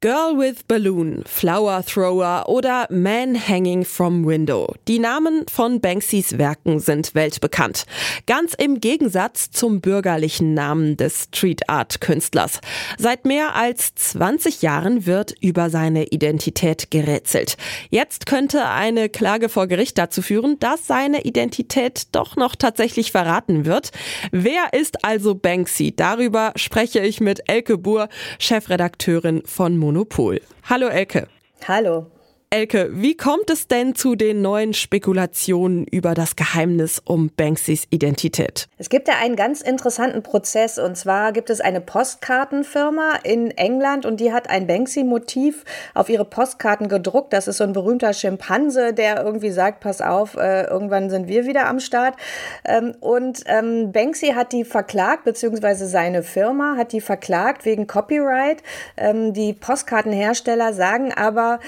Girl with Balloon, Flower Thrower oder Man Hanging from Window. Die Namen von Banksys Werken sind weltbekannt. Ganz im Gegensatz zum bürgerlichen Namen des Street Art Künstlers. Seit mehr als 20 Jahren wird über seine Identität gerätselt. Jetzt könnte eine Klage vor Gericht dazu führen, dass seine Identität doch noch tatsächlich verraten wird. Wer ist also Banksy? Darüber spreche ich mit Elke Buhr, Chefredakteurin von Monopol. Hallo Elke. Hallo. Elke, wie kommt es denn zu den neuen Spekulationen über das Geheimnis um Banksys Identität? Es gibt ja einen ganz interessanten Prozess und zwar gibt es eine Postkartenfirma in England und die hat ein Banksy-Motiv auf ihre Postkarten gedruckt. Das ist so ein berühmter Schimpanse, der irgendwie sagt, pass auf, äh, irgendwann sind wir wieder am Start. Ähm, und ähm, Banksy hat die verklagt, beziehungsweise seine Firma hat die verklagt wegen Copyright. Ähm, die Postkartenhersteller sagen aber,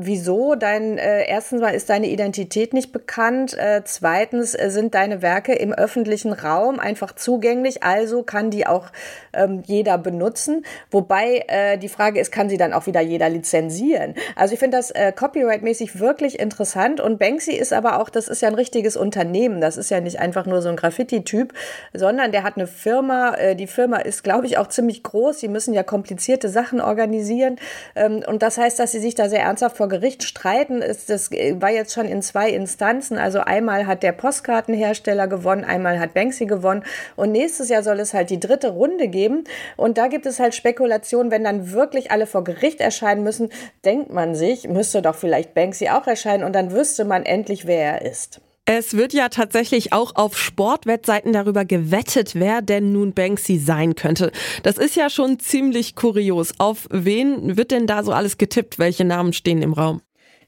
wieso? Dein, äh, erstens mal ist deine Identität nicht bekannt. Äh, zweitens äh, sind deine Werke im öffentlichen Raum einfach zugänglich, also kann die auch ähm, jeder benutzen. Wobei äh, die Frage ist, kann sie dann auch wieder jeder lizenzieren? Also ich finde das äh, copyright-mäßig wirklich interessant und Banksy ist aber auch, das ist ja ein richtiges Unternehmen. Das ist ja nicht einfach nur so ein Graffiti-Typ, sondern der hat eine Firma. Äh, die Firma ist, glaube ich, auch ziemlich groß. Sie müssen ja komplizierte Sachen organisieren ähm, und das heißt, dass sie sich da sehr ernsthaft vor Gericht streiten. Ist, das war jetzt schon in zwei Instanzen. Also einmal hat der Postkartenhersteller gewonnen, einmal hat Banksy gewonnen. Und nächstes Jahr soll es halt die dritte Runde geben. Und da gibt es halt Spekulationen, wenn dann wirklich alle vor Gericht erscheinen müssen, denkt man sich, müsste doch vielleicht Banksy auch erscheinen und dann wüsste man endlich, wer er ist. Es wird ja tatsächlich auch auf Sportwettseiten darüber gewettet, wer denn nun Banksy sein könnte. Das ist ja schon ziemlich kurios. Auf wen wird denn da so alles getippt? Welche Namen stehen im Raum?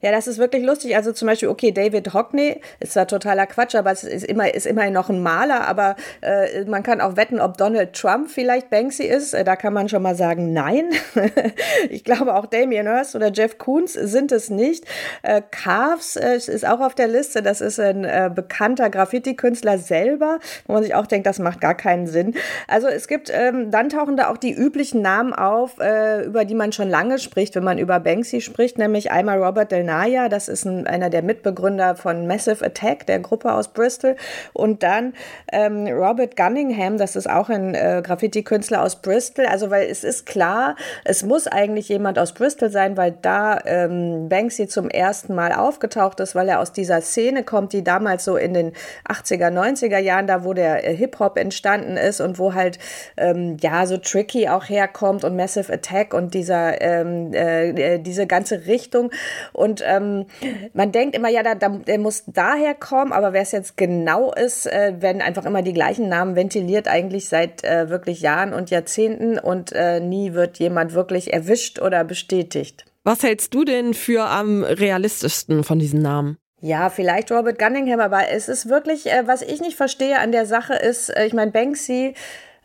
Ja, das ist wirklich lustig. Also zum Beispiel, okay, David Hockney ist zwar totaler Quatsch, aber es ist immer, ist immerhin noch ein Maler, aber äh, man kann auch wetten, ob Donald Trump vielleicht Banksy ist. Äh, da kann man schon mal sagen, nein. ich glaube auch Damien Hirst oder Jeff Koons sind es nicht. Äh, Carves äh, ist auch auf der Liste. Das ist ein äh, bekannter Graffiti-Künstler selber, wo man sich auch denkt, das macht gar keinen Sinn. Also es gibt, ähm, dann tauchen da auch die üblichen Namen auf, äh, über die man schon lange spricht, wenn man über Banksy spricht, nämlich einmal Robert Del Naya, das ist ein, einer der Mitbegründer von Massive Attack, der Gruppe aus Bristol. Und dann ähm, Robert Gunningham, das ist auch ein äh, Graffiti-Künstler aus Bristol. Also, weil es ist klar, es muss eigentlich jemand aus Bristol sein, weil da ähm, Banksy zum ersten Mal aufgetaucht ist, weil er aus dieser Szene kommt, die damals so in den 80er, 90er Jahren, da wo der äh, Hip-Hop entstanden ist und wo halt, ähm, ja, so tricky auch herkommt und Massive Attack und dieser, ähm, äh, äh diese ganze Richtung. Und ähm, man denkt immer, ja, da, da, der muss daher kommen, aber wer es jetzt genau ist, äh, werden einfach immer die gleichen Namen ventiliert, eigentlich seit äh, wirklich Jahren und Jahrzehnten und äh, nie wird jemand wirklich erwischt oder bestätigt. Was hältst du denn für am realistischsten von diesen Namen? Ja, vielleicht Robert Gunningham, aber es ist wirklich, äh, was ich nicht verstehe an der Sache ist, äh, ich meine, Banksy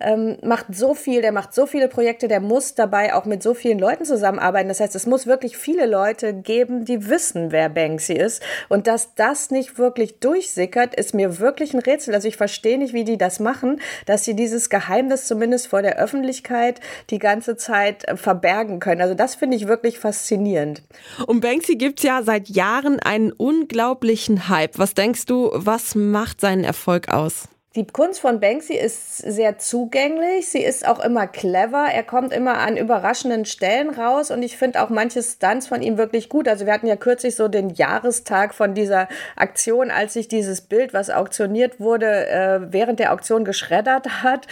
ähm, macht so viel, der macht so viele Projekte, der muss dabei auch mit so vielen Leuten zusammenarbeiten. Das heißt, es muss wirklich viele Leute geben, die wissen, wer Banksy ist. Und dass das nicht wirklich durchsickert, ist mir wirklich ein Rätsel. Also ich verstehe nicht, wie die das machen, dass sie dieses Geheimnis zumindest vor der Öffentlichkeit die ganze Zeit äh, verbergen können. Also das finde ich wirklich faszinierend. Um Banksy gibt's ja seit Jahren einen unglaublichen Hype. Was denkst du, was macht seinen Erfolg aus? Die Kunst von Banksy ist sehr zugänglich. Sie ist auch immer clever. Er kommt immer an überraschenden Stellen raus und ich finde auch manche Stunts von ihm wirklich gut. Also wir hatten ja kürzlich so den Jahrestag von dieser Aktion, als sich dieses Bild, was auktioniert wurde, äh, während der Auktion geschreddert hat.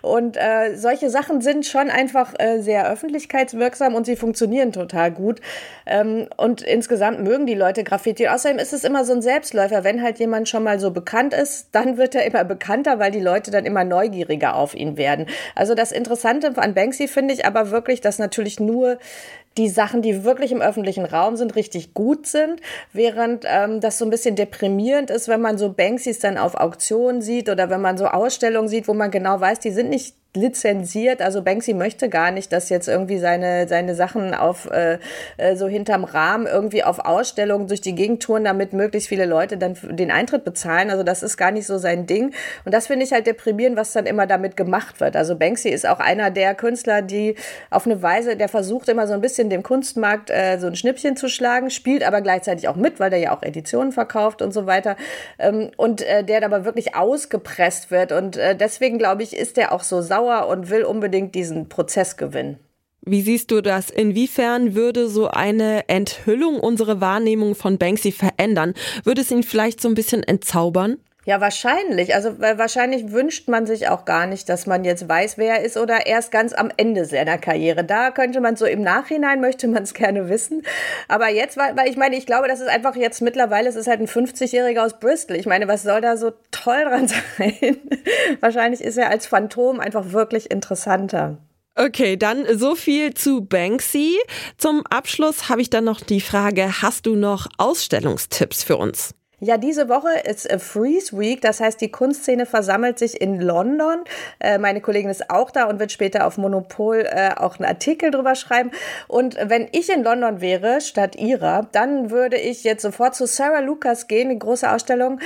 Und äh, solche Sachen sind schon einfach äh, sehr öffentlichkeitswirksam und sie funktionieren total gut. Ähm, und insgesamt mögen die Leute Graffiti. Außerdem ist es immer so ein Selbstläufer. Wenn halt jemand schon mal so bekannt ist, dann wird er immer bekannt bekannter, weil die Leute dann immer neugieriger auf ihn werden. Also das Interessante an Banksy finde ich aber wirklich, dass natürlich nur die Sachen, die wirklich im öffentlichen Raum sind, richtig gut sind, während ähm, das so ein bisschen deprimierend ist, wenn man so Banksys dann auf Auktionen sieht oder wenn man so Ausstellungen sieht, wo man genau weiß, die sind nicht lizenziert. Also Banksy möchte gar nicht, dass jetzt irgendwie seine, seine Sachen auf äh, äh so hinterm Rahmen irgendwie auf Ausstellungen durch die Gegend touren, damit möglichst viele Leute dann den Eintritt bezahlen. Also das ist gar nicht so sein Ding. Und das finde ich halt deprimierend, was dann immer damit gemacht wird. Also Banksy ist auch einer der Künstler, die auf eine Weise, der versucht immer so ein bisschen dem Kunstmarkt äh, so ein Schnippchen zu schlagen, spielt aber gleichzeitig auch mit, weil der ja auch Editionen verkauft und so weiter. Ähm, und äh, der aber wirklich ausgepresst wird. Und äh, deswegen glaube ich, ist der auch so sauer sauer und will unbedingt diesen Prozess gewinnen. Wie siehst du das? Inwiefern würde so eine Enthüllung unsere Wahrnehmung von Banksy verändern? Würde es ihn vielleicht so ein bisschen entzaubern? Ja, wahrscheinlich. Also wahrscheinlich wünscht man sich auch gar nicht, dass man jetzt weiß, wer er ist oder erst ganz am Ende seiner Karriere. Da könnte man so im Nachhinein möchte man es gerne wissen. Aber jetzt, weil, ich meine, ich glaube, das ist einfach jetzt mittlerweile, es ist halt ein 50-Jähriger aus Bristol. Ich meine, was soll da so toll dran sein? wahrscheinlich ist er als Phantom einfach wirklich interessanter. Okay, dann so viel zu Banksy. Zum Abschluss habe ich dann noch die Frage, hast du noch Ausstellungstipps für uns? Ja, diese Woche ist äh, Freeze Week, das heißt, die Kunstszene versammelt sich in London. Äh, meine Kollegin ist auch da und wird später auf Monopol äh, auch einen Artikel drüber schreiben. Und wenn ich in London wäre, statt ihrer, dann würde ich jetzt sofort zu Sarah Lucas gehen, die große Ausstellung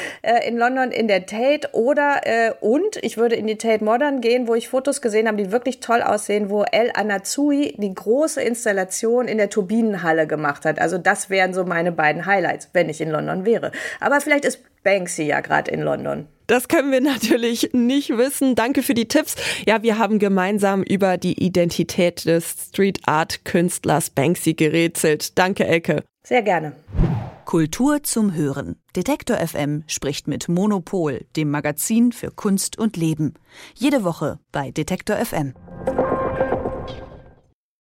in London in der Tate oder und ich würde in die Tate Modern gehen, wo ich Fotos gesehen habe, die wirklich toll aussehen, wo El Anatsui die große Installation in der Turbinenhalle gemacht hat. Also das wären so meine beiden Highlights, wenn ich in London wäre. Aber vielleicht ist Banksy ja gerade in London. Das können wir natürlich nicht wissen. Danke für die Tipps. Ja, wir haben gemeinsam über die Identität des Street Art Künstlers Banksy gerätselt. Danke, Elke. Sehr gerne. Kultur zum Hören. Detektor FM spricht mit Monopol, dem Magazin für Kunst und Leben. Jede Woche bei Detektor FM.